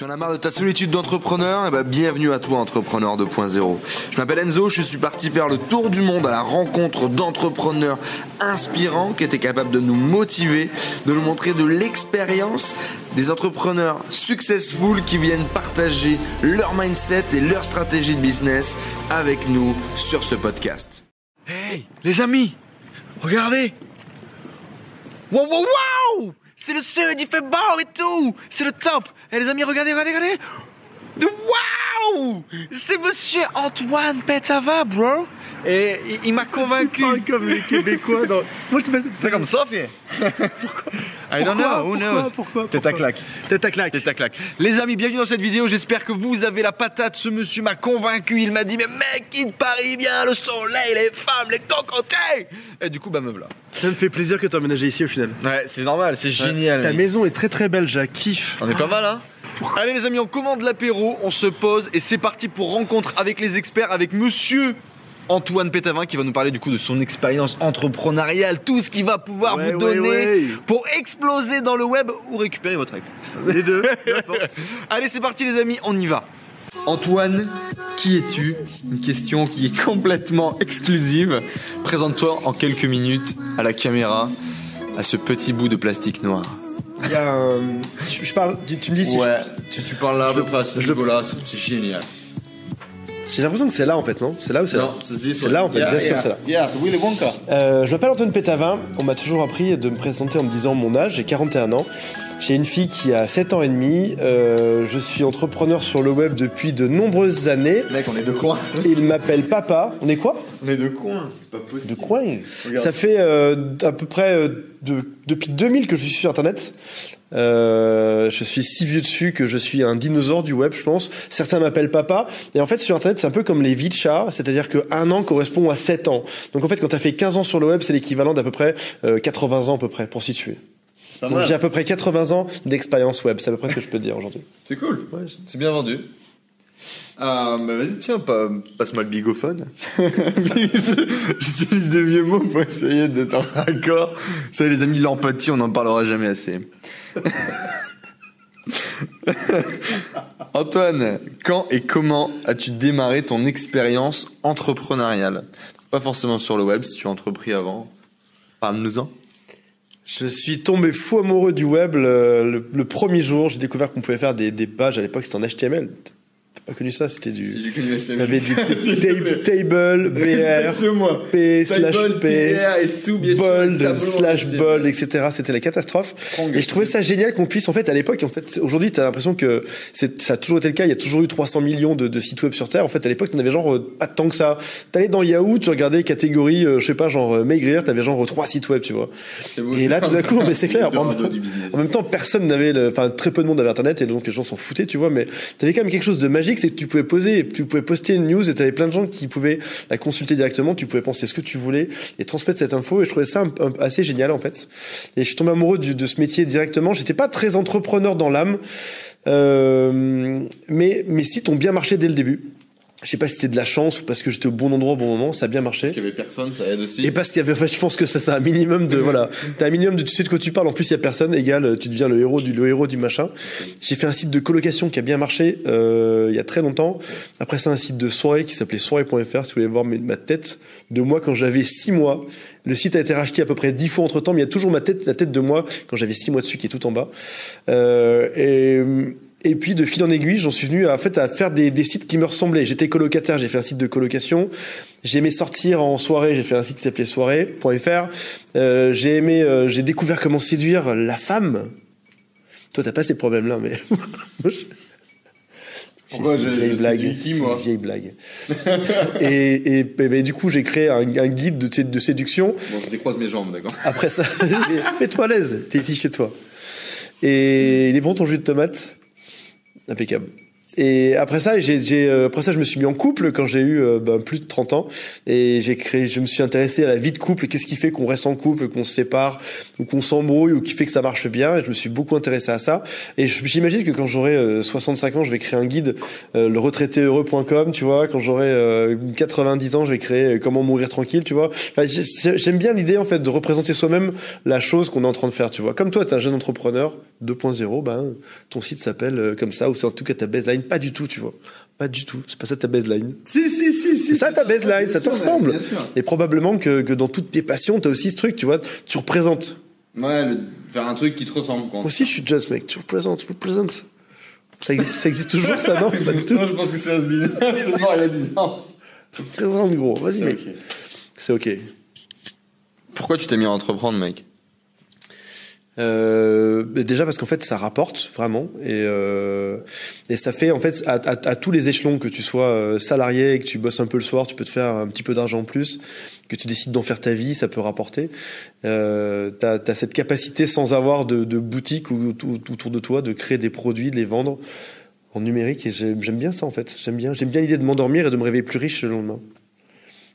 Tu en as marre de ta solitude d'entrepreneur? Eh ben, bienvenue à toi, entrepreneur 2.0. Je m'appelle Enzo, je suis parti faire le tour du monde à la rencontre d'entrepreneurs inspirants qui étaient capables de nous motiver, de nous montrer de l'expérience, des entrepreneurs successful qui viennent partager leur mindset et leur stratégie de business avec nous sur ce podcast. Hey, les amis, regardez. Wow, wow, wow. C'est le sud, il fait beau et tout. C'est le top Et les amis, regardez, regardez, regardez Waouh C'est monsieur Antoine Petava, bro Et il, il m'a convaincu comme les Québécois dans. Moi, je C'est comme ça, fille I don't know, who knows? Pourquoi? Tête à claque. Tête à claque. Tête à claque. Les amis, bienvenue dans cette vidéo. J'espère que vous avez la patate. Ce monsieur m'a convaincu. Il m'a dit, mais mec, quitte Paris, viens, le soleil, les femmes, les cocotés. Et du coup, bah me voilà. Ça me fait plaisir que tu emménagé ici au final. Ouais, c'est normal, c'est génial. Ta maison est très très belle, je la kiffe. On est pas mal, hein? Allez les amis, on commande l'apéro, on se pose et c'est parti pour rencontre avec les experts, avec monsieur Antoine Pétavin qui va nous parler du coup de son expérience entrepreneuriale, tout ce qu'il va pouvoir Ouais, vous donner ouais. pour exploser dans le web ou récupérer votre ex. Les deux. Allez, c'est parti les amis, on y va. Antoine, qui es-tu? Une question qui est complètement exclusive. Présente-toi en quelques minutes à la caméra, à ce petit bout de plastique noir. Il y a un. Je, je parle. Tu, tu me dis si. tu, tu parles là à peu près à ce je le- niveau-là, c'est génial. J'ai l'impression que c'est là en fait, non? C'est là ou c'est là? C'est là en fait, bien sûr, c'est là. Yeah, c'est Willy Wonka. Euh, je m'appelle Antoine Pétavin. On m'a toujours appris de me présenter en me disant mon âge. J'ai 41 ans. J'ai une fille qui a 7 ans et demi. Euh, je suis entrepreneur sur le web depuis de nombreuses années. Mec, on est de coin. Il m'appelle Papa. On est quoi? On est de coin, c'est pas possible. De coin Regarde. Ça fait euh, à peu près euh, de- depuis 2000 que je suis sur Internet. Euh, je suis si vieux dessus que je suis un dinosaure du web, je pense. Certains m'appellent papa. Et en fait, sur Internet, c'est un peu comme les vies de chat, c'est-à-dire qu'un an correspond à 7 ans. Donc en fait, quand tu as fait 15 ans sur le web, c'est l'équivalent d'à peu près euh, 80 ans à peu près, pour situer. C'est pas Donc mal. j'ai à peu près 80 ans d'expérience web, c'est à peu près ce que je peux dire aujourd'hui. C'est cool. Ouais, C'est bien vendu. Ah, bah vas-y, tiens, pa- passe-moi le bigophone. J'utilise des vieux mots pour essayer d'être en accord. Vous savez, les amis, l'empathie, on n'en parlera jamais assez. Antoine, quand et comment as-tu démarré ton expérience entrepreneuriale? Pas forcément sur le web, si tu as entrepris avant. Parle-nous-en. Je suis tombé fou amoureux du web le, premier jour. J'ai découvert qu'on pouvait faire des, des pages. À l'époque, c'était en HTML. T'as pas connu ça C'était du. T'avais du ta- table, BR, P slash P, bold slash bold, etc. C'était la catastrophe. Et je trouvais ça génial qu'on puisse, en fait, à l'époque, en fait, aujourd'hui, t'as l'impression que ça a toujours été le cas. Il y a toujours eu 300 millions de, de sites web sur Terre. En fait, à l'époque, t'en avais genre euh, pas tant que ça. T'allais dans Yahoo, tu regardais catégorie, euh, je sais pas, genre euh, maigrir, t'avais genre trois sites web, tu vois. Et là, tout d'un coup, mais c'est clair. En, même temps, personne n'avait, enfin, très peu de monde avait Internet et donc les gens s'en foutaient, tu vois. Mais t'avais quand même quelque chose de magique, c'est que tu pouvais poser, tu pouvais poster une news et t'avais plein de gens qui pouvaient la consulter directement. Tu pouvais penser ce que tu voulais et transmettre cette info. Et je trouvais ça assez génial en fait. Et je suis tombé amoureux de ce métier directement. J'étais pas très entrepreneur dans l'âme, euh, mais mes sites ont bien marché dès le début. Je sais pas si c'était de la chance ou parce que j'étais au bon endroit au bon moment, ça a bien marché. Parce qu'il y avait personne, ça aide aussi. Et parce qu'il y avait, en fait, je pense que ça, c'est un minimum de, voilà, t'as un minimum de, tu sais de quoi tu parles. En plus, il y a personne, égal, tu deviens le héros du, le héros du machin. J'ai fait un site de colocation qui a bien marché, euh, il y a très longtemps. Après ça, un site de soirée qui s'appelait soirée.fr, si vous voulez voir ma tête de moi quand j'avais six mois. Le site a été racheté à peu près dix fois entre temps, mais il y a toujours ma tête, la tête de moi quand j'avais six mois dessus qui est tout en bas. Euh, et, et puis de fil en aiguille, j'en suis venu à, en fait, à faire des, des sites qui me ressemblaient. J'étais colocataire, j'ai fait un site de colocation. J'aimais sortir en soirée, j'ai fait un site qui s'appelait soirée.fr. Euh, j'ai aimé, euh, j'ai découvert comment séduire la femme. Toi, t'as pas ces problèmes-là, mais. Pourquoi C'est une vieille blague. une vieille blague. et, et, et ben, du coup, j'ai créé un, un guide de, de séduction. Bon, je décroise mes jambes, d'accord. Après ça, mets-toi à l'aise. T'es ici chez toi. Et il est bon ton jus de tomate? Impeccable. Et après ça, j'ai, euh, après ça, je me suis mis en couple quand j'ai eu euh, ben, plus de 30 ans. Et j'ai créé, je me suis intéressé à la vie de couple. Qu'est-ce qui fait qu'on reste en couple, qu'on se sépare, ou qu'on s'embrouille, ou qui fait que ça marche bien? Et je me suis beaucoup intéressé à ça. Et j'imagine que quand j'aurai 65 ans, je vais créer un guide, euh, le retraitéheureux.com, tu vois. Quand j'aurai 90 ans, je vais créer comment mourir tranquille, tu vois. Enfin, j'aime bien l'idée, en fait, de représenter soi-même la chose qu'on est en train de faire, tu vois. Comme toi, tu es un jeune entrepreneur 2.0, ben, ton site s'appelle comme ça, ou c'est en tout cas ta baseline pas du tout, tu vois. Pas du tout. C'est pas ça ta baseline. Si, si, si, si. C'est ça ta baseline, ça te ressemble. Et probablement que, que dans toutes tes passions, t'as aussi ce truc, tu vois, tu représentes. Ouais, faire un truc qui te ressemble, quoi. Aussi, je suis just, mec. Tu représentes, tu représentes. Ça existe, ça existe toujours, ça, non? Pas du tout. Moi, je pense que c'est Asbin. c'est mort il y a 10 ans. Tu représentes, gros. Vas-y, mec. C'est ok. Pourquoi tu t'es mis à entreprendre, mec? Euh, déjà parce qu'en fait ça rapporte vraiment et, euh, et ça fait en fait à, tous les échelons que tu sois euh, salarié et que tu bosses un peu le soir tu peux te faire un petit peu d'argent en plus que tu décides d'en faire ta vie ça peut rapporter. Euh, tu as, cette capacité sans avoir de, de boutique ou, autour de toi de créer des produits de les vendre en numérique. Et j'aime bien ça en fait. J'aime bien j'aime bien l'idée de m'endormir et de me réveiller plus riche le lendemain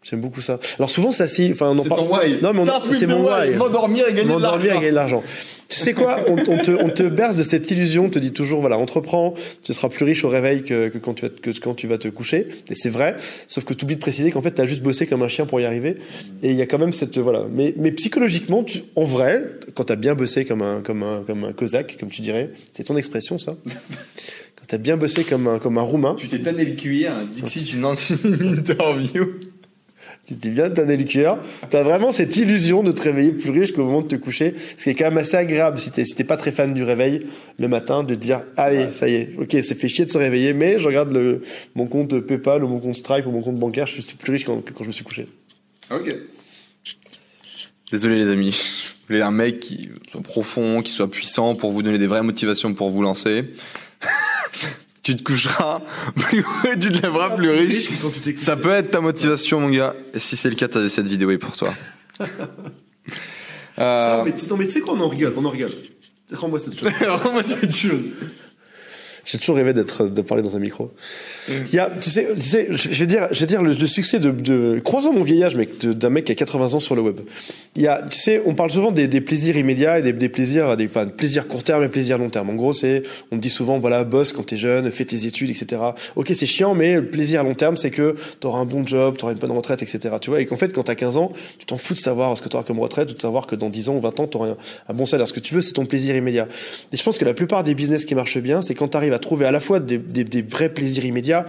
J'aime beaucoup ça. Alors souvent, ça si, enfin, on en parle. Non, mais c'est mon why. M'endormir et gagner de l'argent. et gagner de l'argent. Tu sais quoi? On, on, te, on te berce de cette illusion, on te dit toujours, voilà, entreprends, tu seras plus riche au réveil que, que, quand, tu vas, que quand tu vas te coucher. Et c'est vrai, sauf que tu oublies de préciser qu'en fait, tu as juste bossé comme un chien pour y arriver. Et il y a quand même cette, voilà. Mais, mais psychologiquement, tu, en vrai, quand tu as bien bossé comme un, comme un, comme un cosaque, comme tu dirais, c'est ton expression, ça. quand tu as bien bossé comme un, comme un roumain. Tu t'es tanné le cuir, lances une interview. Tu t'es bien tanné le cuir. T'as vraiment cette illusion de te réveiller plus riche qu'au moment de te coucher. Ce qui est quand même assez agréable si t'es, si pas très fan du réveil le matin, de te dire, allez, ça y est, ok, c'est fait chier de se réveiller, mais je regarde le, mon compte PayPal ou mon compte Stripe ou mon compte bancaire, je suis plus riche quand, que quand je me suis couché. Ok. Désolé les amis. Je voulais un mec qui soit profond, qui soit puissant pour vous donner des vraies motivations pour vous lancer. Tu te coucheras plus tu te lèveras plus riche. Ça peut être ta motivation, mon gars. Et si c'est le cas, t'as cette vidéo est pour toi. euh... non, mais, tu sais quoi, on en rigole, on en rigole. Rends-moi cette chose. Rends-moi cette chose. J'ai toujours rêvé d'être, de parler dans un micro. Il y a, tu sais, tu sais, je vais dire, je vais dire le, le succès de, de, croisons mon vieillage, mec, d'un mec qui a 80 ans sur le web. Il y a, tu sais, on parle souvent des, des plaisirs immédiats et des, des plaisirs, des, enfin, plaisirs court terme et plaisirs long terme. En gros, c'est, on me dit souvent, voilà, bosse quand t'es jeune, fais tes études, etc. Ok, c'est chiant, mais le plaisir à long terme, c'est que t'auras un bon job, t'auras une bonne retraite, etc. Tu vois, et qu'en fait, quand t'as 15 ans, tu t'en fous de savoir ce que t'auras comme retraite ou de savoir que dans 10 ans ou 20 ans, t'auras un, un bon salaire. Ce que tu veux, c'est ton plaisir immédiat. Et je pense que la plupart des business qui marchent bien, c'est quand t'arrives à trouver à la fois des, des, des vrais plaisirs immédiats,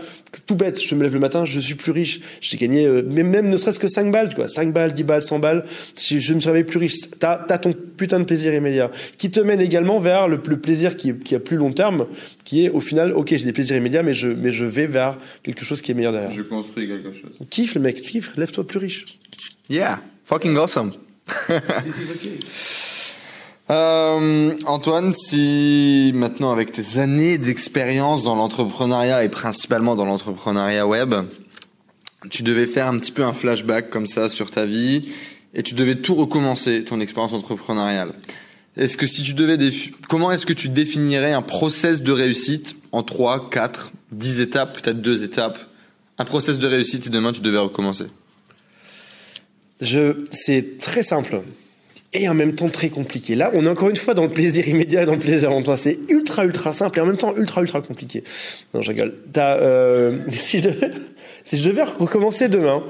tout bête, je me lève le matin, je suis plus riche, j'ai gagné, euh, même, même ne serait-ce que 5 balles, quoi, 5 balles, 10 balles, 100 balles, je, je me réveille plus riche. T'as as ton putain de plaisir immédiat, qui te mène également vers le, le plaisir qui, qui a plus long terme, qui est au final, ok, j'ai des plaisirs immédiats, mais je, mais je vais vers quelque chose qui est meilleur derrière. Je construis quelque chose. Kiffe le mec, kiffe, lève-toi plus riche. Yeah, fucking awesome. Euh, Antoine, si maintenant avec tes années d'expérience dans l'entrepreneuriat et principalement dans l'entrepreneuriat web, tu devais faire un petit peu un flashback comme ça sur ta vie et tu devais tout recommencer, ton expérience entrepreneuriale. Est-ce que si tu devais comment est-ce que tu définirais un process de réussite en 3, 4, 10 étapes, peut-être deux étapes, un process de réussite si demain tu devais recommencer? Je, c'est très simple et en même temps très compliqué. Là, on est encore une fois dans le plaisir immédiat et dans le plaisir longtemps. C'est ultra, ultra simple et en même temps ultra, ultra compliqué. Non, je rigole. T'as, euh, si je devais recommencer demain,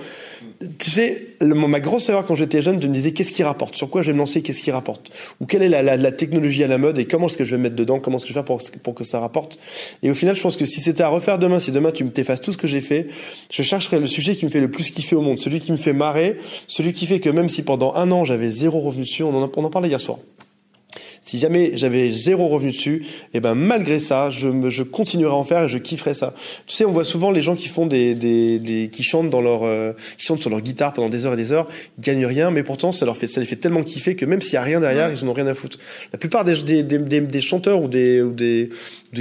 tu sais, ma grosse erreur quand j'étais jeune, je me disais qu'est-ce qui rapporte, sur quoi je vais me lancer, qu'est-ce qui rapporte, ou quelle est la, la, technologie à la mode et comment est-ce que je vais me mettre dedans, comment est-ce que je vais faire pour, pour que ça rapporte? Et au final, je pense que si c'était à refaire demain, si demain tu me t'effaces tout ce que j'ai fait, je chercherais le sujet qui me fait le plus kiffer au monde, celui qui me fait marrer, celui qui fait que même si pendant un an j'avais zéro revenu dessus, on en, on en parlait hier soir. Si jamais j'avais zéro revenu dessus, et ben malgré ça, je, me, je continuerai à en faire et je kifferai ça. Tu sais, on voit souvent les gens qui font des, des, des qui chantent dans leur, euh, qui chantent sur leur guitare pendant des heures et des heures, ils gagnent rien, mais pourtant ça leur fait, ça les fait tellement kiffer que même s'il y a rien derrière, ils en ont rien à foutre. La plupart des, des, des, des chanteurs ou des, ou des,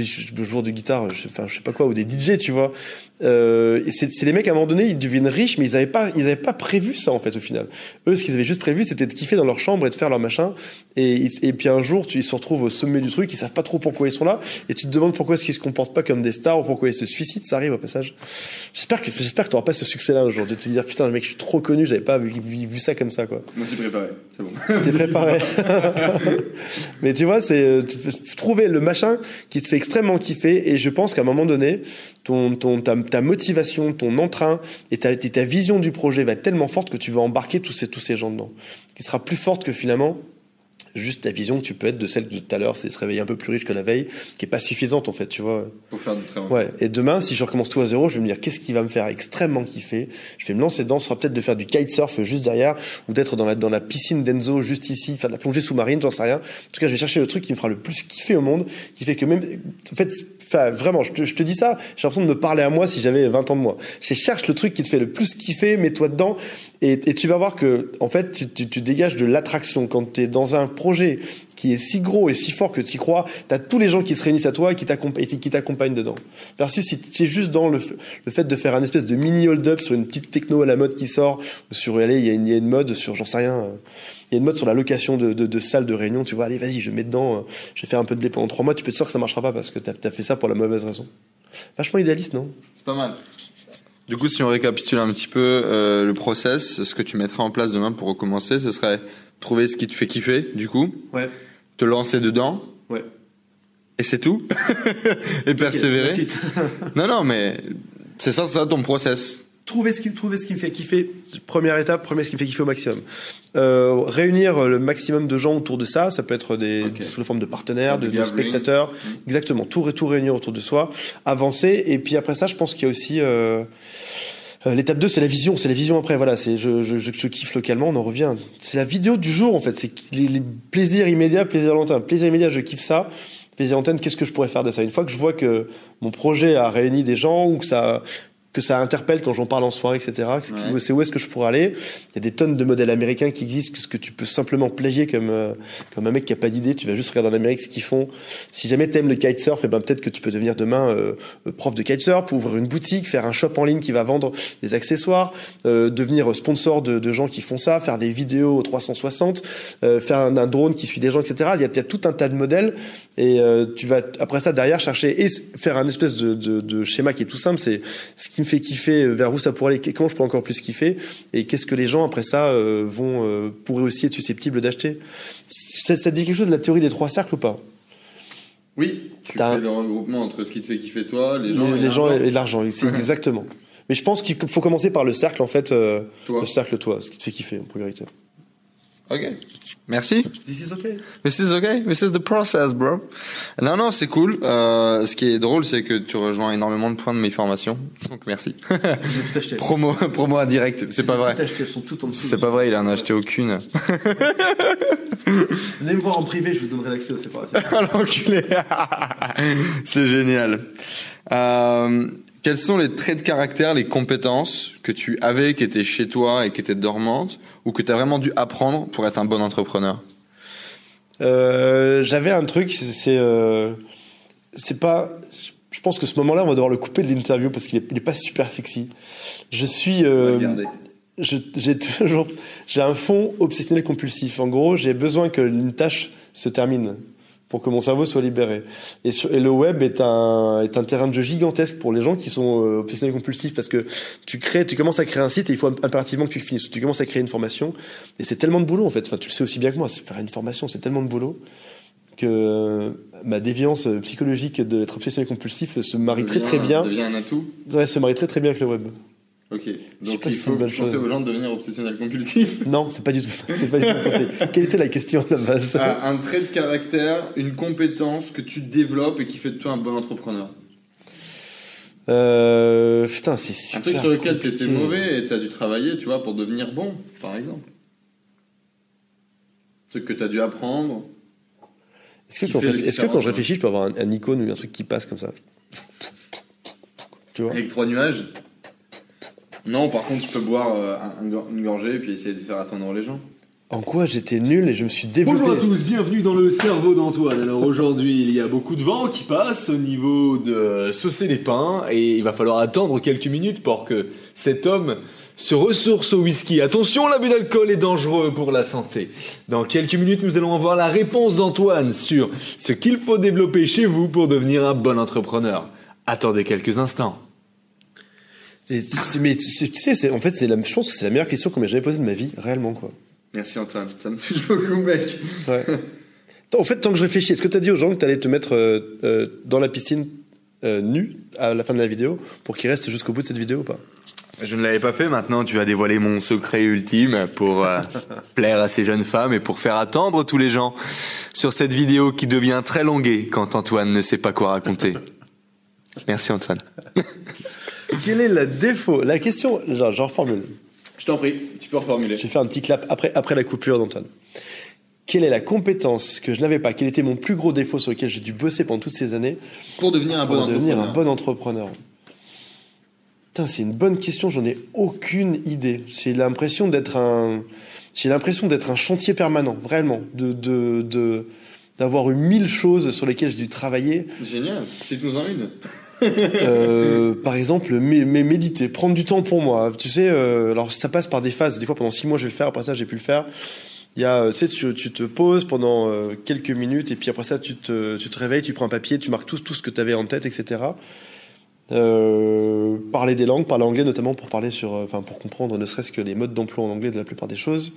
des joueurs de guitare, je, enfin je sais pas quoi, ou des DJ, tu vois, euh, c'est les mecs à un moment donné ils deviennent riches mais ils avaient pas ils avaient pas prévu ça en fait au final eux ce qu'ils avaient juste prévu c'était de kiffer dans leur chambre et de faire leur machin et, et puis un jour tu, ils se retrouvent au sommet du truc, ils savent pas trop pourquoi ils sont là, et tu te demandes pourquoi est-ce qu'ils se comportent pas comme des stars ou pourquoi ils se suicident, ça arrive au passage. J'espère que j'espère que t'auras pas ce succès-là un jour, de te dire putain, le mec, je suis trop connu, j'avais pas vu, vu- vu ça comme ça, quoi. Moi, je préparé, c'est bon. T'es préparé. Mais tu vois, c'est euh, trouver le machin qui te fait extrêmement kiffer. Et je pense qu'à un moment donné, ton, ton, ta, ta motivation, ton entrain et ta, ta vision du projet va être tellement forte que tu vas embarquer tous ces, tous ces gens dedans. Qui sera plus forte que finalement juste ta vision que tu peux être de celle de tout à l'heure, c'est se réveiller un peu plus riche que la veille, qui est pas suffisante en fait, tu vois. Pour faire du très bon. Ouais, et demain, si je recommence tout à zéro, je vais me dire qu'est-ce qui va me faire extrêmement kiffer? Je vais me lancer dedans, ce sera peut-être de faire du kitesurf juste derrière, ou d'être dans la, dans la piscine d'Enzo juste ici, faire de la plongée sous-marine, j'en sais rien. En tout cas, je vais chercher le truc qui me fera le plus kiffer au monde, qui fait que même, en fait, enfin, vraiment, je te, je te dis ça, j'ai l'impression de me parler à moi si j'avais 20 ans de moi. Je cherche le truc qui te fait le plus kiffer, mets-toi dedans, et, et tu vas voir que, en fait, tu, tu, tu dégages de l'attraction quand tu es dans un projet qui est si gros et si fort que tu y crois, t'as tous les gens qui se réunissent à toi et qui t'accompagnent dedans. Versus si tu es juste dans le, fait de faire un espèce de mini hold-up sur une petite techno à la mode qui sort, ou sur, allez, il y, a une- il y a une mode sur, j'en sais rien, il y a une mode sur la location de, de, de salles de réunion, tu vois, allez, vas-y, je mets dedans, je vais faire un peu de blé pendant trois mois, tu peux te sûr que ça marchera pas parce que t'as as fait ça pour la mauvaise raison. Vachement idéaliste, non? C'est pas mal. Du coup, si on récapitule un petit peu euh, le process, ce que tu mettrais en place demain pour recommencer, ce serait trouver ce qui te fait kiffer, du coup, Ouais. te lancer dedans, Ouais. et c'est tout. et persévérer. non, non, mais c'est ça, c'est ça ton process. Trouver ce, qui, trouver ce qui me fait kiffer. Première étape, premier ce qui me fait kiffer au maximum. Euh, réunir le maximum de gens autour de ça. Ça peut être des, sous la forme de partenaires, Ah, de, spectateurs. Exactement. Tout, tout réunir autour de soi. Avancer. Et puis après ça, je pense qu'il y a aussi... Euh, euh, L'étape 2, c'est la vision. C'est la vision après. Voilà, c'est je, je, je, kiffe localement, on en revient. C'est la vidéo du jour, en fait. C'est les, les plaisirs immédiats, plaisir lointain. Plaisir immédiat, je kiffe ça. Plaisir lointain, qu'est-ce que je pourrais faire de ça? Une fois que je vois que mon projet a réuni des gens ou que ça que ça interpelle quand j'en parle en soirée, etc. c'est- Ouais. C'est où est-ce que je pourrais aller Il y a des tonnes de modèles américains qui existent, que ce que tu peux simplement plagier comme euh, comme un mec qui a pas d'idée. Tu vas juste regarder en Amérique ce qu'ils font. Si jamais t'aimes le kitesurf, et ben peut-être que tu peux devenir demain euh, prof de kitesurf, ouvrir une boutique, faire un shop en ligne qui va vendre des accessoires, euh, devenir sponsor de, de gens qui font ça, faire des vidéos au 360, euh, faire un, un drone qui suit des gens, etc. Il y a, il y a tout un tas de modèles et tu vas après ça derrière chercher et faire un espèce de, de, de schéma qui est tout simple. C'est ce qui me fait kiffer, euh, vers où ça pourrait aller, comment je peux encore plus kiffer et qu'est-ce que les gens après ça euh, vont euh, pourraient aussi être susceptibles d'acheter. Ça, ça te dit quelque chose de la théorie des trois cercles ou pas? Oui, tu T'as fais un- le regroupement entre ce qui te fait kiffer toi, les gens, les, et les gens l'argent. et l'argent, c'est exactement. Mais je pense qu'il faut commencer par le cercle en fait, euh, le cercle toi, ce qui te fait kiffer en priorité. Ok. Merci. This is okay. This is okay. This is the process, bro. Non, non, c'est cool. Euh, ce qui est drôle, c'est que tu rejoins énormément de points de mes formations. Donc merci. J'ai tout acheté. promo, promo à direct. C'est pas vrai. Tout acheté, elles sont toutes en dessous. C'est pas vrai, il en a acheté aucune. Venez me voir en privé, je vous donnerai l'accès aux séparations. L'enculé C'est génial. Euh, quels sont les traits de caractère, les compétences que tu avais, qui étaient chez toi et qui étaient dormantes, ou que tu as vraiment dû apprendre pour être un bon entrepreneur? Euh, J'avais un truc, c'est c'est, euh, c'est pas. Je pense que ce moment-là, on va devoir le couper de l'interview parce qu'il est, il est pas super sexy. Je suis. euh, j'ai toujours j'ai un fond obsessionnel compulsif. En gros, j'ai besoin que une tâche se termine pour que mon cerveau soit libéré. Et, sur- et le web est un est un terrain de jeu gigantesque pour les gens qui sont euh, obsessionnels compulsifs parce que tu crées, tu commences à créer un site et il faut impérativement que tu finisses. Tu commences à créer une formation et c'est tellement de boulot en fait. Enfin, tu le sais aussi bien que moi. c'est Faire une formation, c'est tellement de boulot que euh, ma déviance euh, psychologique d'être obsessionnel compulsif se marie très très bien. Devient un atout. Ouais, se marie très très bien avec le web. Ok. Donc il faut penser aux gens de devenir obsessionnel compulsif. Non, c'est pas du tout. C'est pas du tout mon conseil. Quelle était la question à la base Ah, un trait de caractère, une compétence que tu développes et qui fait de toi un bon entrepreneur. euh, Putain, c'est super. Un truc sur lequel tu étais mauvais et tu as dû travailler, tu vois, pour devenir bon, par exemple. Un truc que tu as dû apprendre. Est-ce que, quand, fait est-ce que quand je réfléchis, je peux avoir un, un icône ou un truc qui passe comme ça? Tu vois? Avec trois nuages Non, par contre, tu peux boire euh, un- une gorgée et puis essayer de faire attendre les gens. En quoi j'étais nul et je me suis développé. Bonjour à tous, bienvenue dans le cerveau d'Antoine. Alors aujourd'hui, il y a beaucoup de vent qui passe au niveau de Saucer les Pins et il va falloir attendre quelques minutes pour que cet homme se ressource au whisky. Attention, l'abus d'alcool est dangereux pour la santé. Dans quelques minutes, nous allons avoir la réponse d'Antoine sur ce qu'il faut développer chez vous pour devenir un bon entrepreneur. Attendez quelques instants. Mais tu sais, en fait, c'est la, je pense que c'est la meilleure question qu'on m'ait jamais posée de ma vie, réellement, quoi. Merci Antoine, ça me touche beaucoup mec. Ouais. En fait, tant que je réfléchis, est-ce que tu as dit aux gens que tu allais te mettre euh, euh, dans la piscine euh, nu à la fin de la vidéo pour qu'ils restent jusqu'au bout de cette vidéo ou pas? Je ne l'avais pas fait, maintenant tu as dévoilé mon secret ultime pour euh, plaire à ces jeunes femmes et pour faire attendre tous les gens sur cette vidéo qui devient très longuée quand Antoine ne sait pas quoi raconter. Merci Antoine. Quel est le défaut La question, genre, je reformule. Je t'en prie, tu peux reformuler. Je vais faire un petit clap après, après la coupure d'Antoine. Quelle est la compétence que je n'avais pas? Quel était mon plus gros défaut sur lequel j'ai dû bosser pendant toutes ces années Pour devenir un pour bon devenir entrepreneur. un bon entrepreneur? Putain, c'est une bonne question, j'en ai aucune idée. J'ai l'impression d'être un, j'ai l'impression d'être un chantier permanent, vraiment, de, de, de, d'avoir eu mille choses sur lesquelles j'ai dû travailler. Génial, cite-nous en une. Euh, par exemple, mé- mé- méditer, prendre du temps pour moi. Tu sais, euh, alors ça passe par des phases. Des fois, pendant six mois, je vais le faire. Après ça, j'ai pu le faire. Il y a, euh, tu sais, tu, te poses pendant euh, quelques minutes et puis après ça, tu te, tu te réveilles, tu prends un papier, tu marques tout, tout ce que tu avais en tête, etc. Parler des langues, parler anglais notamment pour parler sur, enfin pour comprendre ne serait-ce que les modes d'emploi en anglais de la plupart des choses.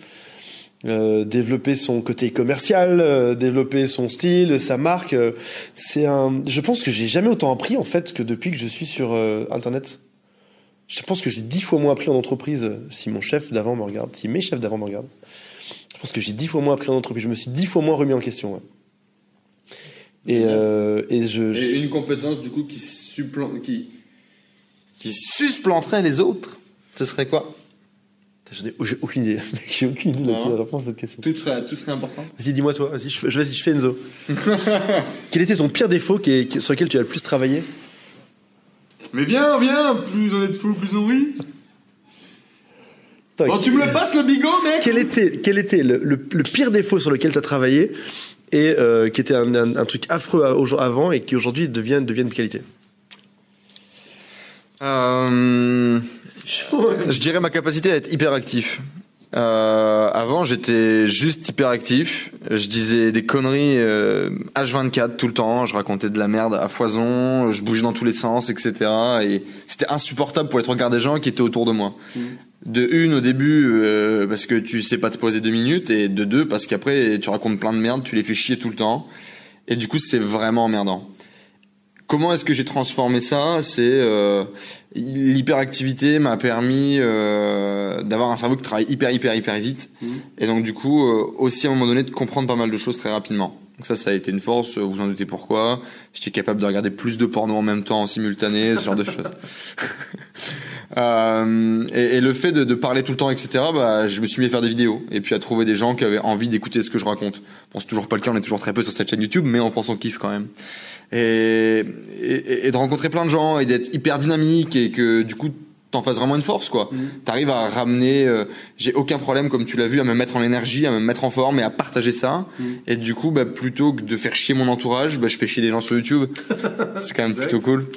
Euh, développer son côté commercial, euh, développer son style, sa marque. euh, c'est un. Je pense que j'ai jamais autant appris en fait que depuis que je suis sur euh, Internet. Je pense que j'ai dix fois moins appris en entreprise si mon chef d'avant me regarde, si mes chefs d'avant me regardent. Je pense que j'ai dix fois moins appris en entreprise. Je me suis dix fois moins remis en question. ouais. Et, euh, et je. je- Et une compétence du coup qui supplante, qui, Qui supplanterait les autres Ce serait quoi? J'en ai, aucune idée. J'ai aucune idée de la réponse à cette question. tout serait, tout serait important. Vas-y, dis-moi toi. Vas-y, je, vas-y, je fais Enzo. Quel était ton pire défaut qui est- qui- sur lequel tu as le plus travaillé? Mais viens, viens, plus on est de fous, plus on rit. Attends, Bon, qui- tu me le passes le bigot, mec? Quel était, quel était le, le- le pire défaut sur lequel tu as travaillé et euh, qui était un, un- un truc affreux avant et qui aujourd'hui devient, devient de qualité? Euh, Je dirais ma capacité à être hyperactif. Euh, avant, j'étais juste hyperactif. Je disais des conneries euh, H24 tout le temps. Je racontais de la merde à foison. Je bougeais dans tous les sens, etc. Et c'était insupportable pour être regard des gens qui étaient autour de moi. De une au début euh, parce que tu sais pas te poser deux minutes et de deux parce qu'après tu racontes plein de merde, tu les fais chier tout le temps. Et du coup, c'est vraiment emmerdant. Comment est-ce que j'ai transformé ça? C'est euh, l'hyperactivité m'a permis euh, d'avoir un cerveau qui travaille hyper hyper hyper vite et donc du coup euh, aussi à un moment donné de comprendre pas mal de choses très rapidement. Donc ça ça a été une force, vous en doutez pourquoi. J'étais capable de regarder plus de porno en même temps en simultané, ce genre de choses. Euh, et, et le fait de, de parler tout le temps, etc., bah, je me suis mis à faire des vidéos et puis à trouver des gens qui avaient envie d'écouter ce que je raconte. Bon, c'est toujours pas le cas, on est toujours très peu sur cette chaîne YouTube, mais on prend son kiff quand même. Et, et, et de rencontrer plein de gens et d'être hyper dynamique et que du coup t'en fasses vraiment une force quoi. T'arrives à ramener, euh, j'ai aucun problème comme tu l'as vu à me mettre en énergie, à me mettre en forme et à partager ça. Et du coup bah plutôt que de faire chier mon entourage, bah je fais chier des gens sur YouTube. c'est quand même plutôt cool.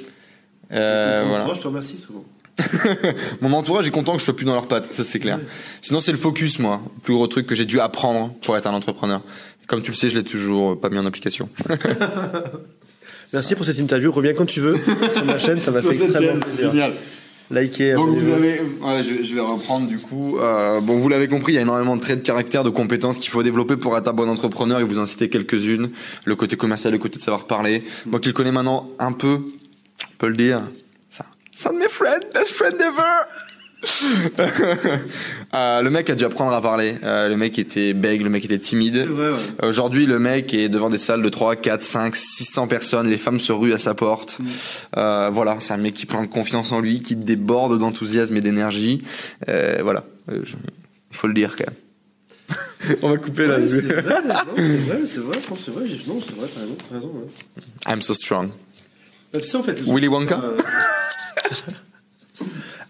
Euh, voilà. Je te remercie souvent. Mon entourage est content que je sois plus dans leurs pattes, ça c'est clair. Sinon c'est le focus moi, le plus gros truc que j'ai dû apprendre pour être un entrepreneur. Comme tu le sais, je l'ai toujours pas mis en application. Merci pour cette interview. Reviens quand tu veux sur ma chaîne, ça m'a fait extrêmement plaisir. Génial. Likez, Donc vous abonnez-vous. avez, ouais, je, je vais reprendre du coup. Euh, bon, vous l'avez compris, il y a énormément de traits de caractère, de compétences qu'il faut développer pour être un bon entrepreneur. Et vous en citez quelques-unes. Le côté commercial, le côté de savoir parler. Moi qui le connais maintenant un peu, on peut le dire. C'est un de mes friends, best friend ever. Euh, le mec a dû apprendre à parler. Euh, le mec était bègue, le mec était timide. Ouais, ouais. Aujourd'hui, le mec est devant des salles de 3, 4, 5, 600 personnes. Les femmes se ruent à sa porte. Euh, voilà, c'est un mec qui prend confiance en lui, qui déborde d'enthousiasme et d'énergie. Euh, voilà, Euh, je- il faut le dire quand même. On va couper là. Ouais, c'est vrai, non, c'est vrai, c'est vrai, c'est vrai, non, c'est vrai, t'as raison, t'as raison, ouais. I'm so strong. Tu sais, en fait, Willy Wonka Euh,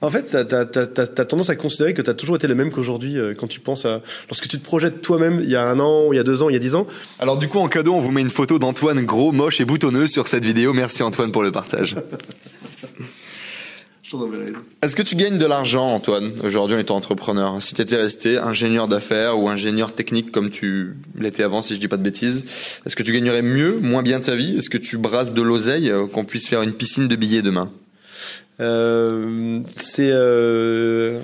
En fait, t'as as, tendance à considérer que t'as toujours été le même qu'aujourd'hui euh, quand tu penses à lorsque tu te projettes toi-même il y a un an, il y a deux ans, il y a dix ans. Alors du coup, en cadeau, on vous met une photo d'Antoine gros, moche et boutonneux sur cette vidéo. Merci Antoine pour le partage. Est-ce que tu gagnes de l'argent, Antoine, aujourd'hui en étant entrepreneur? Si tu étais resté ingénieur d'affaires ou ingénieur technique comme tu l'étais avant, si je dis pas de bêtises, est-ce que tu gagnerais mieux, moins bien ta vie? Est-ce que tu brasses de l'oseille, euh, qu'on puisse faire une piscine de billets demain? C'est... Euh...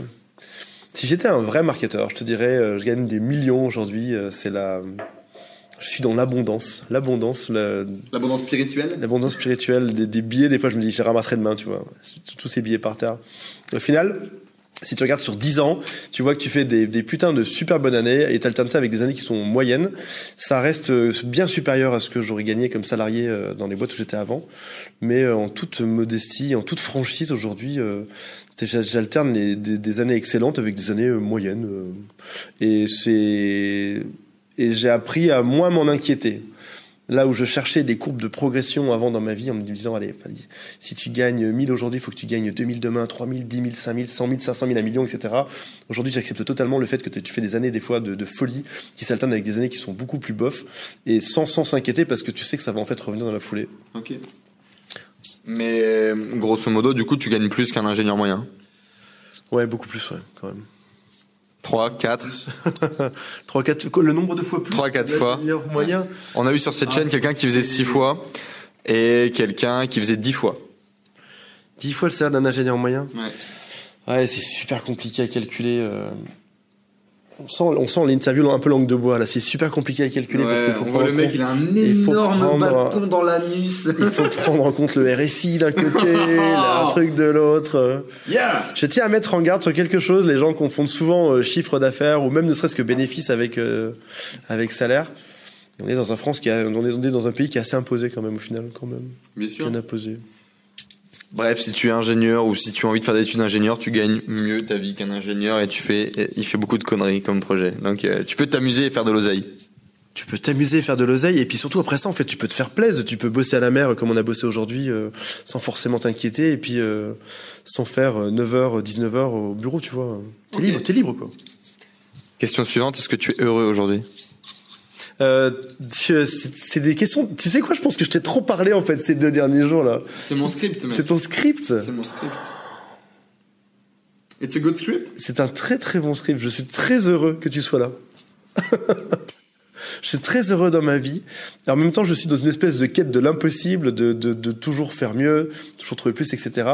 Si j'étais un vrai marketeur, je te dirais, euh, je gagne des millions aujourd'hui. C'est la je suis dans l'abondance, l'abondance, l'abondance spirituelle. L'abondance spirituelle des, billets. Des fois, je me dis, je ramasserai demain, tu vois, tous ces billets par terre. Au final, si tu regardes sur 10 ans, tu vois que tu fais des, putains de super bonnes années et tu alternes ça avec des années qui sont moyennes. Ça reste euh, bien supérieur à ce que j'aurais gagné comme salarié euh, dans les boîtes où j'étais avant. Mais euh, en toute modestie, en toute franchise aujourd'hui, j'alterne des, des, années excellentes avec des années moyennes. Et et j'ai appris à moins m'en inquiéter. Là où je cherchais des courbes de progression avant dans ma vie en me disant, allez, si tu gagnes 1000 aujourd'hui, il faut que tu gagnes 2000 demain, 3000, 10 000, 5000, 100 000, 500 000, 1 million, etc. Aujourd'hui, j'accepte totalement le fait que tu fais des années, des fois, de, folie qui s'alternent avec des années qui sont beaucoup plus bof et sans s'inquiéter parce que tu sais que ça va en fait revenir dans la foulée. Ok. Mais grosso modo, du coup, tu gagnes plus qu'un ingénieur moyen? Ouais, beaucoup plus, ouais, quand même. 3, 4. 3, 4, le nombre de fois plus. 3, 4 fois. Moyen. On a eu sur cette chaîne ah, quelqu'un qui faisait 6 fois et quelqu'un qui faisait 10 fois. 10 fois le salaire d'un ingénieur moyen Ouais. Ouais, c'est super compliqué à calculer. On sent, on sent l'interview un peu langue de bois là. C'est super compliqué à calculer parce qu'il faut voit le mec, il a un énorme bâton dans l'anus. Il faut prendre en compte le RSI d'un côté, le truc de l'autre. Je tiens à mettre en garde sur quelque chose. Les gens confondent souvent euh, chiffre d'affaires ou même ne serait-ce que bénéfice avec euh, avec salaire. on est dans un France qui a, on est dans un pays qui est assez imposé quand même au final quand même. Bien sûr. Bien imposé. Bref, si tu es ingénieur ou si tu as envie de faire des études d'ingénieur, tu gagnes mieux ta vie qu'un ingénieur et tu fais, il fait beaucoup de conneries comme projet. Donc, euh, tu peux t'amuser et faire de l'oseille. Tu peux t'amuser, faire de l'oseille, et puis surtout après ça, en fait, tu peux te faire plaisir. Tu peux bosser à la mer comme on a bossé aujourd'hui, euh, sans forcément t'inquiéter, et puis euh, sans faire 9h, 19h au bureau, tu vois. T'es libre, t'es libre, quoi. Question suivante, est-ce que tu es heureux aujourd'hui? Euh, c'est des questions. Tu sais quoi Je pense que je t'ai trop parlé en fait ces deux derniers jours là. C'est mon script. C'est ton script. C'est mon script. It's a good script? C'est un très très bon script. Je suis très heureux que tu sois là. je suis très heureux dans ma vie. Et en même temps, je suis dans une espèce de quête de l'impossible, de, de, de, toujours faire mieux, toujours trouver plus, etc.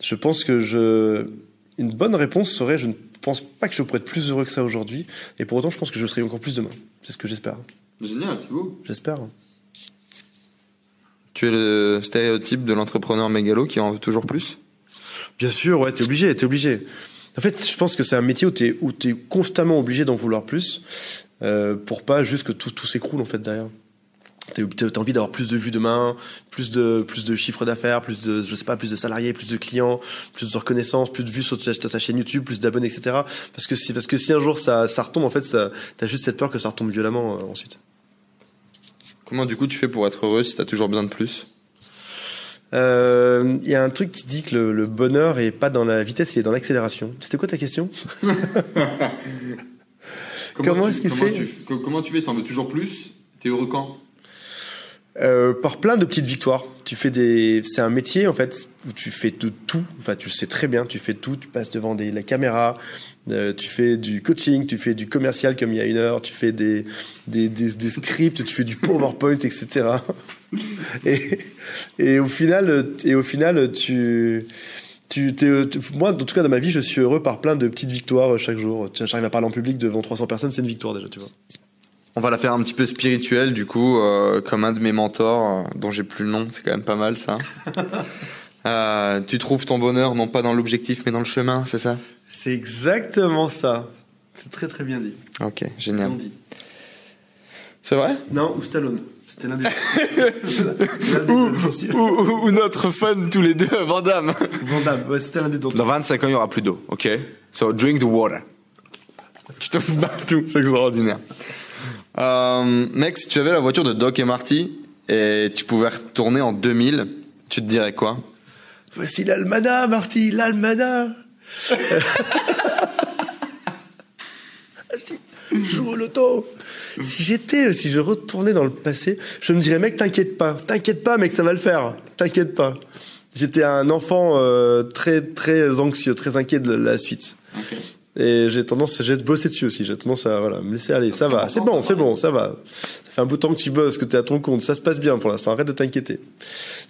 Je pense que je. Une bonne réponse serait je ne pense pas que je pourrais être plus heureux que ça aujourd'hui. Et pour autant, je pense que je serai encore plus demain. C'est ce que j'espère. Génial, c'est beau. J'espère. Tu es le stéréotype de l'entrepreneur mégalo qui en veut toujours plus? Bien sûr, ouais, t'es obligé, t'es obligé. En fait, je pense que c'est un métier où t'es, où es constamment obligé d'en vouloir plus, euh, pour pas juste que tout, tout s'écroule en fait derrière. T'as envie d'avoir plus de vues demain, plus de plus de chiffres d'affaires, plus de je sais pas, plus de salariés, plus de clients, plus de reconnaissance, plus de vues sur ta, chaîne YouTube, plus d'abonnés, etc. Parce que si parce que si un jour ça ça retombe, en fait, ça t'as juste cette peur que ça retombe violemment euh, ensuite. Comment du coup tu fais pour être heureux si t'as toujours besoin de plus? Il euh, y a un truc qui dit que le, bonheur est pas dans la vitesse, il est dans l'accélération. C'était quoi ta question? Comment, est-ce qu'il fait? Comment tu fais? T'en veux toujours plus? T'es heureux quand? Euh, par plein de petites victoires. Tu fais des, c'est un métier en fait où tu fais de tout. Enfin, tu sais très bien, tu fais tout. Tu passes devant des, la caméra, euh, tu fais du coaching, tu fais du commercial comme il y a une heure, tu fais des, des, des, scripts, tu fais du PowerPoint, etc. Et, et au final, et au final, tu tu, moi, en tout cas, dans ma vie, je suis heureux par plein de petites victoires chaque jour. J'arrive à parler en public devant 300 personnes, c'est une victoire déjà, tu vois. On va la faire un petit peu spirituelle, du coup, euh, comme un de mes mentors, euh, dont j'ai plus le nom, c'est quand même pas mal ça. Euh, tu trouves ton bonheur non pas dans l'objectif mais dans le chemin, c'est ça? C'est exactement ça. C'est très très bien dit. Ok, génial. C'est vrai? Non, ou Stallone. C'était l'un des. ou, ou, notre fan tous les deux, Vandame. Vandame, ouais, c'était l'un des deux. Dans 25 ans, il y aura plus d'eau, ok? So drink the water. Tu te fous partout, c'est extraordinaire. Euh, mec, si tu avais la voiture de Doc et Marty et tu pouvais retourner en 2000, tu te dirais quoi? Voici l'almana, Marty, l'almana. Ah, si, joue au loto. Si j'étais, si je retournais dans le passé, je me dirais, mec, t'inquiète pas, t'inquiète pas, mec, ça va le faire, t'inquiète pas. J'étais un enfant euh, très très anxieux, très inquiet de la suite. Et j'ai tendance, j'ai bossé dessus aussi. J'ai tendance à voilà, me laisser aller. Ça va, c'est bon, c'est bon, ça va. Ça fait un bout de temps que tu bosses, que tu es à ton compte. Ça se passe bien pour l'instant. Arrête de t'inquiéter.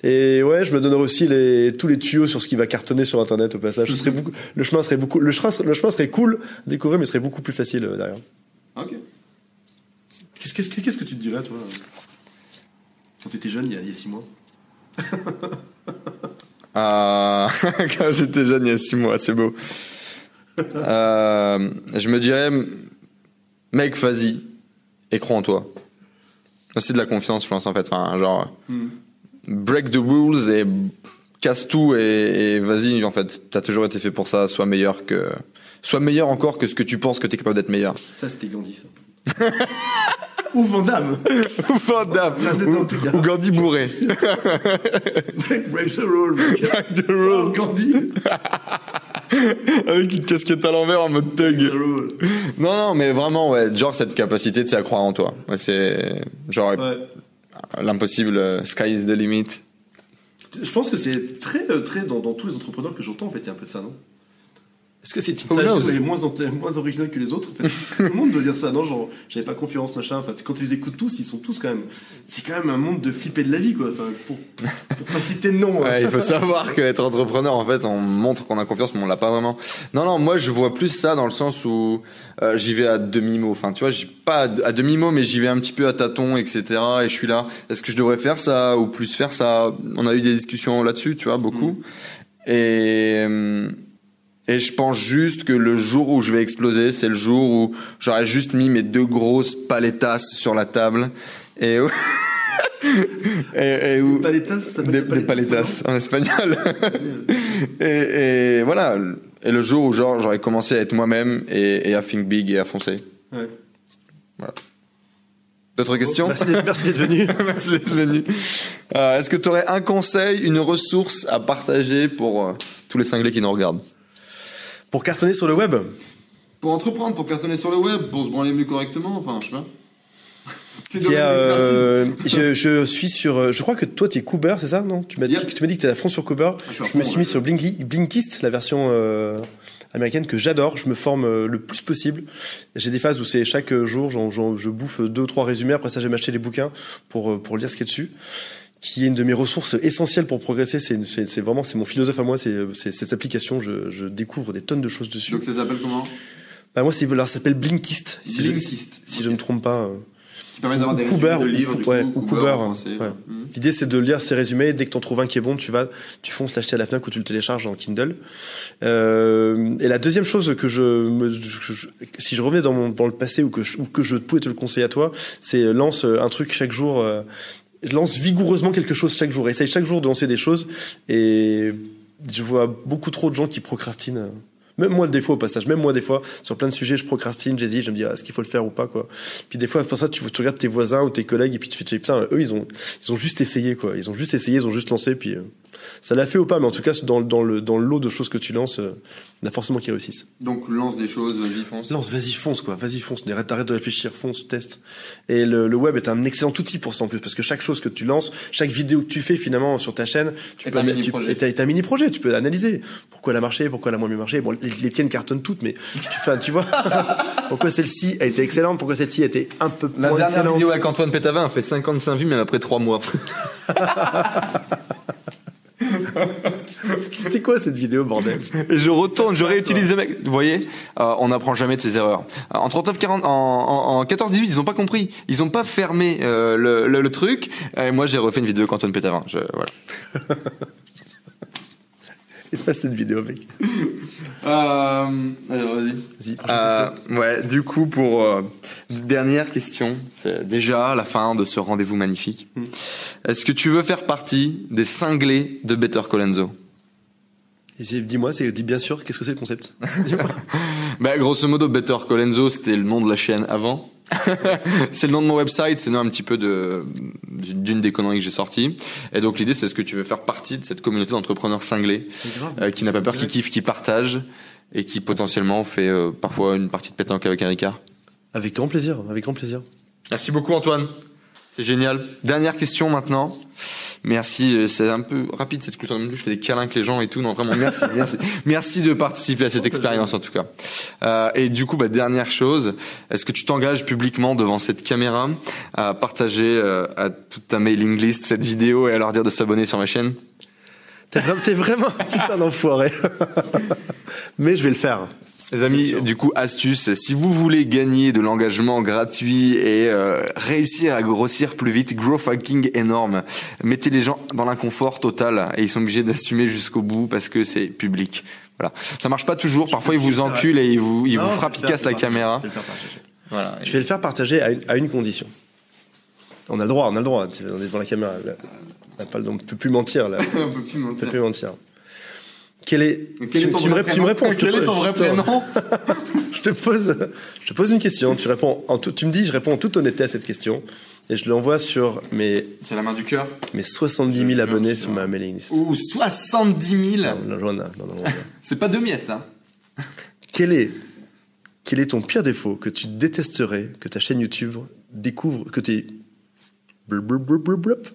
Et ouais, je me donnerai aussi les, tous les tuyaux sur ce qui va cartonner sur Internet au passage. Ce serait beaucoup, le chemin serait beaucoup, le chemin, le chemin serait cool à découvrir, mais serait beaucoup plus facile euh, derrière. Ok. Qu'est-ce, qu'est-ce, qu'est-ce que tu te dirais, toi, quand tu étais jeune, il y a, il y a six mois? Euh, quand j'étais jeune, il y a six mois, c'est beau. Euh, je me dirais, mec, vas-y, et crois en toi. C'est de la confiance, je pense, en fait. Enfin, genre, break the rules et casse tout et, et vas-y, en fait. T'as toujours été fait pour ça, sois meilleur que. Sois meilleur encore que ce que tu penses que t'es capable d'être meilleur. Ça, c'était Gandhi, ça. Ou Van Damme. Ou Van Damme, L'un des deux, en tout cas. ou, ou Gandhi bourré. Break the rule, mec. Break the Oh, rules. Gandhi. Avec une casquette à l'envers en mode thug. Non, non, mais vraiment, ouais, genre cette capacité de à croire en toi. Ouais, c'est genre Ouais. l'impossible, euh, sky is the limit. Je pense que c'est très, euh, très dans, dans tous les entrepreneurs que j'entends, en fait, il y a un peu de ça, non? Est-ce que c'est Who knows? est moins, moins original que les autres? En fait Tout le monde doit dire ça, non Genre, j'avais pas confiance, machin. Enfin, quand tu les écoutes tous, ils sont tous quand même. C'est quand même un monde de flipper de la vie, quoi. Enfin, pour, pour pas citer de nom. hein. Ouais, il faut savoir qu'être entrepreneur, en fait, on montre qu'on a confiance, mais on l'a pas vraiment. Non, non, moi, je vois plus ça dans le sens où euh, j'y vais à demi-mot. Enfin, tu vois, j'y pas à, à demi-mot, mais j'y vais un petit peu à tâtons, etc. Et je suis là. Est-ce que je devrais faire ça ou plus faire ça? On a eu des discussions là-dessus, tu vois, beaucoup. Et euh, et je pense juste que le jour où je vais exploser, c'est le jour où j'aurais juste mis mes deux grosses paletas sur la table et où- et, et où Paletas, ça des, des des paletas en espagnol. et, et voilà. Et le jour où genre j'aurais commencé à être moi-même et, et à think big et à foncer. Ouais. D'autres questions Merci d'être merci d'être venu. Merci d'être venu. Euh, Est-ce que tu aurais un conseil, une ressource à partager pour euh, tous les cinglés qui nous regardent? Pour cartonner sur le web, Pour entreprendre, pour cartonner sur le web, pour se branler mieux correctement, enfin, je sais pas. C'est il y a, domaine euh, je, je suis sur. euh, Je crois que toi, tu es Cooper, c'est ça Non? Tu m'as dit, Yep. tu m'as dit que tu es à fond sur Cooper. Je fond, me suis ouais. mis sur Blinkly- Blinkist, la version euh, américaine que j'adore. Je me forme euh, le plus possible. J'ai des phases où c'est chaque jour, je bouffe deux, trois résumés. Après ça, j'ai m'acheter des bouquins pour, pour lire ce qui est dessus qui est une de mes ressources essentielles pour progresser. C'est, vraiment, c'est mon philosophe à moi. C'est, cette application. Je, je découvre des tonnes de choses dessus. Donc ça s'appelle comment? Bah, moi, alors, ça s'appelle Blinkist. Si je, Blinkist. si je me trompe pas. euh. Qui permet d'avoir des résumés de ou livres, du ouais, coup, ou Ouais. ouais. Mhm. L'idée, c'est de lire ces résumés. Dès que t'en trouves un qui est bon, tu vas, tu fonces l'acheter à la Fnac ou tu le télécharges en Kindle. Euh, et la deuxième chose que je, me, que je- si je revenais dans, mon, dans le passé ou que, je, ou que je pouvais te le conseiller à toi, c'est euh, lance euh, un truc chaque jour. euh, lance vigoureusement quelque chose chaque jour. Essaye chaque jour de lancer des choses. Et je vois beaucoup trop de gens qui procrastinent. Même moi, des fois, au passage, même moi, des fois, sur plein de sujets, je procrastine, j'hésite, je me dis, ah, est-ce qu'il faut le faire ou pas, quoi. Puis des fois, pour ça, tu, tu regardes tes voisins ou tes collègues, et puis tu tu fais, putain, eux, ils ont, ils ont juste essayé, quoi. Ils ont juste essayé, ils ont juste lancé, puis euh, ça l'a fait ou pas, mais en tout cas, dans, dans le, dans le lot de choses que tu lances, euh, il y en a forcément qui réussissent. Donc lance des choses, vas-y, fonce. Lance, vas-y, fonce, quoi. Vas-y, fonce. Arrête, arrête de réfléchir, fonce, teste. Et le, le web est un excellent outil pour ça en plus, parce que chaque chose que tu lances, chaque vidéo que tu fais finalement sur ta chaîne, tu Est peux, un mini tu- projet. est un- est un mini projet. Tu peux analyser pourquoi elle a marché, pourquoi elle a moins bien marché. Bon, les, les tiennes cartonnent toutes, mais tu, fais, tu vois pourquoi celle-ci a été excellente, pourquoi celle-ci a été un peu La moins dernière excellente. vidéo avec Antoine Pétavin a fait 55 vues, même après 3 mois. C'était quoi cette vidéo, bordel? Et je retourne, je réutilise le mec. Vous voyez, euh, on n'apprend jamais de ses erreurs. Euh, en 39, 40, en, en, en 14, 18, ils ont pas compris. Ils ont pas fermé euh, le, le, le truc. Et moi, j'ai refait une vidéo avec Antoine Pétavin. Je, voilà. Efface cette vidéo, mec. Euh, alors, vas-y. Vas-y. Euh, ouais, du coup, pour euh, dernière question, c'est déjà la fin de ce rendez-vous magnifique. Est-ce que tu veux faire partie des cinglés de Better Colenso? Et Dis-moi, c'est dis bien sûr, qu'est-ce que c'est le concept? Bah, grosso modo, Better Colenso, c'était le nom de la chaîne avant. c'est le nom de mon website, c'est le nom un petit peu de d'une des conneries que j'ai sorties. Et donc l'idée, c'est ce que tu veux faire partie de cette communauté d'entrepreneurs cinglés, euh, qui n'a pas peur, qui kiffe, qui partage et qui potentiellement fait euh, parfois une partie de pétanque avec un Ricard. Avec grand plaisir, avec grand plaisir. Merci beaucoup Antoine. C'est génial. Dernière question maintenant. Merci, euh, c'est un peu rapide cette clôture. Je fais des câlins avec les gens et tout. Non, vraiment, merci, merci. Merci de participer à cette expérience en tout cas. Euh, et du coup, bah, dernière chose, est-ce que tu t'engages publiquement devant cette caméra à partager euh, à toute ta mailing list cette vidéo et à leur dire de s'abonner sur ma chaîne? T'es vraiment, t'es vraiment un putain d'enfoiré. Mais je vais le faire. Les amis, du coup, astuce, si vous voulez gagner de l'engagement gratuit et euh, réussir à grossir plus vite, grow fucking énorme, mettez les gens dans l'inconfort total et ils sont obligés d'assumer jusqu'au bout parce que c'est public. Voilà. Ça marche pas toujours, parfois ils vous enculent et ils vous, ils vous frappent, ils cassent la caméra. Je vais le faire partager. Voilà. Je vais le faire partager à une, à une condition. On a le droit, on a le droit. On est devant la caméra. Là. On on peut plus mentir là. On peut plus On mentir. peut plus mentir. Quel est, Quel tu, est ton tu me, tu me réponds. te Quel est ton vrai prénom je te pose, je te pose une question. Tu réponds en tout- tu me dis, je réponds en toute honnêteté à cette question et je l'envoie sur mes C'est la main du cœur. mes 70 000 abonnés sur ma mailing list. Ouh, 70 000 Non, non, non, non. C'est pas deux miettes, hein Quel est, quel est ton pire défaut que tu détesterais que ta chaîne YouTube découvre, que tes... blub, blub, blub.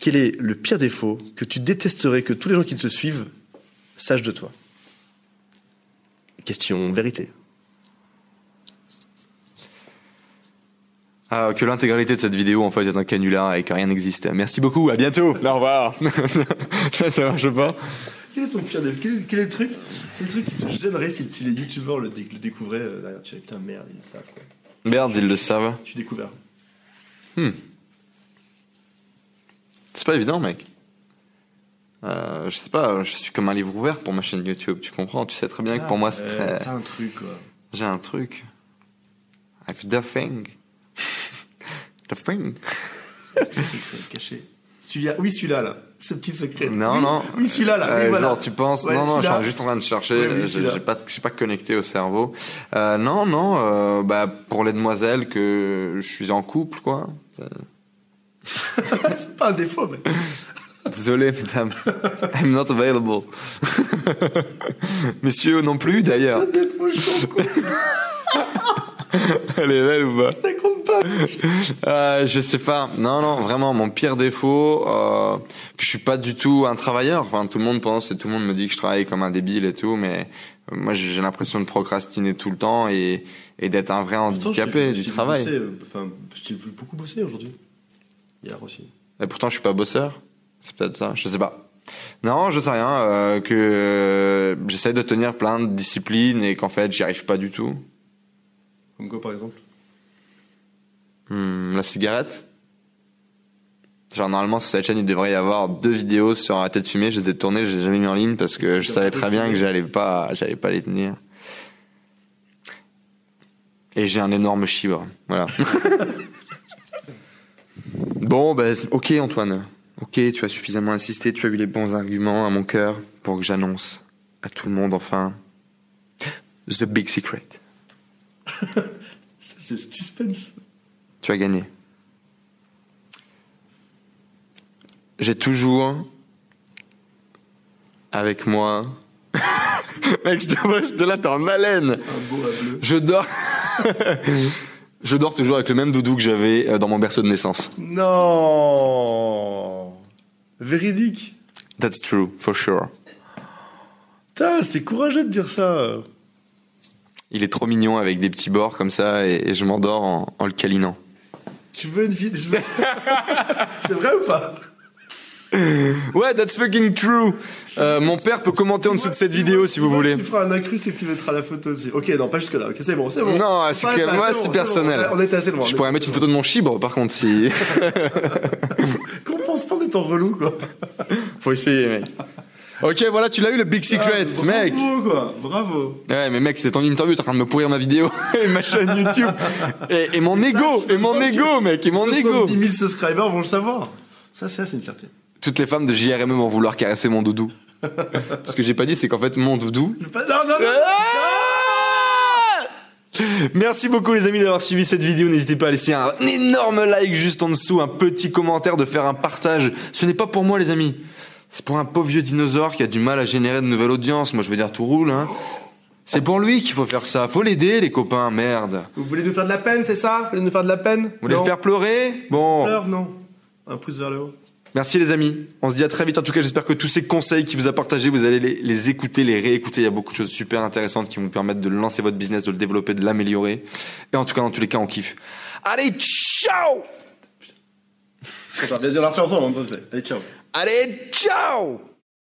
Quel est le pire défaut que tu détesterais que tous les gens qui te suivent sachent de toi? Question vérité. Ah, que l'intégralité de cette vidéo en fait est un canular et que rien n'existe. Merci beaucoup, à bientôt. Au revoir. ça marche pas. Quel est ton pire défaut? Quel, est, quel est le truc Quel est le truc qui te gênerait si, si les youtubeurs le, le découvraient euh, derrière Tu putain, merde, ils le savent. Quoi. Merde, ils le savent. Tu es découvert. C'est pas évident, mec. Euh, je sais pas, je suis comme un livre ouvert pour ma chaîne YouTube, tu comprends? Tu sais très bien que pour moi c'est Ouais, très. T'as un truc, quoi. J'ai un truc. I've the thing. the thing. Petit secret caché. Oui, celui-là, là. Ce petit secret. Non, Oui, non. Oui, celui-là, là. oui, Euh, voilà. Genre, tu penses. Ouais, non, non, je suis juste en train de chercher. Oui, celui-là. j'ai pas, pas connecté au cerveau. Euh, non, non, euh, bah, pour les demoiselles que je suis en couple, quoi. C'est pas un défaut, mais. Désolé, mesdames. I'm not available. Messieurs non plus, d'ailleurs. défaut, je suis en couple, Elle est belle ou pas? Ça compte pas. Euh, je sais pas. Non, non, vraiment, mon pire défaut, euh, que je suis pas du tout un travailleur. Enfin, tout le monde pense et tout le monde me dit que je travaille comme un débile et tout, mais euh, moi, j'ai l'impression de procrastiner tout le temps et, et d'être un vrai handicapé du travail. Euh, enfin, vu beaucoup bosser aujourd'hui. Hier aussi. Et pourtant, je suis pas bosseur. C'est peut-être ça. Je sais pas. Non, je sais rien. euh, que euh, j'essaie de tenir plein de disciplines et qu'en fait, j'y arrive pas du tout. Comme quoi, par exemple? Hmm, la cigarette? Genre normalement sur cette chaîne il devrait y avoir deux vidéos sur arrêter de fumer. Je les ai tournées, je les ai jamais mis en ligne parce que je savais très bien que j'allais pas, j'allais pas les tenir. Et j'ai un énorme chibre, voilà. bon, ben ok Antoine, ok, tu as suffisamment insisté, tu as eu les bons arguments à mon cœur pour que j'annonce à tout le monde enfin the big secret. C'est suspense. Tu as gagné. J'ai toujours avec moi. Mec, je te vois, je te là, t'es en haleine. Un beau. Je dors. je dors toujours avec le même doudou que j'avais euh, dans mon berceau de naissance. Non Véridique. That's true, for sure. Putain, c'est courageux de dire ça. Il est trop mignon avec des petits bords comme ça et, et je m'endors en, en le câlinant. Tu veux une vie de... C'est vrai ou pas? Ouais, that's fucking true. Euh, mon père peut commenter en dessous de cette vidéo si vous voulez. Tu feras un incruste et que tu mettras la photo aussi. Ok, non, pas jusque-là. Ok, c'est bon, c'est bon. Non, c'est On que moi, c'est personnel. On était assez loin. Je pourrais mettre une photo de mon chibre par contre si. Qu'on pense pas d'être en relou, quoi. Faut essayer, mec. Ok, voilà, tu l'as eu le big secret, Ah, mec. Bravo, quoi. Bravo. Ouais, mais mec, c'était ton interview, t'es en train de me pourrir ma vidéo et ma chaîne YouTube. Et, et mon ego, et mon ego, mec, et mon ego. 70 000 subscribers vont le savoir. Ça, c'est c'est une fierté. Toutes les femmes de JRM vont vouloir caresser mon doudou. Ce que j'ai pas dit, c'est qu'en fait, mon doudou. Non, non, non. Ah Merci beaucoup les amis d'avoir suivi cette vidéo. N'hésitez pas à laisser un énorme like juste en dessous, un petit commentaire, de faire un partage. Ce n'est pas pour moi les amis. C'est pour un pauvre vieux dinosaure qui a du mal à générer de nouvelles audiences. Moi je veux dire tout roule. Hein. C'est pour lui qu'il faut faire ça. Faut l'aider les copains, merde. Vous voulez nous faire de la peine, c'est ça? Vous voulez nous faire de la peine? Vous voulez le faire pleurer? Bon. Pleur, non. Un pouce vers le haut. Merci les amis. On se dit à très vite. En tout cas, j'espère que tous ces conseils qu'il vous a partagés, vous allez les, les, écouter, les réécouter. Il y a beaucoup de choses super intéressantes qui vont vous permettre de lancer votre business, de le développer, de l'améliorer. Et en tout cas, dans tous les cas, on kiffe. Allez, ciao. Allez, ciao.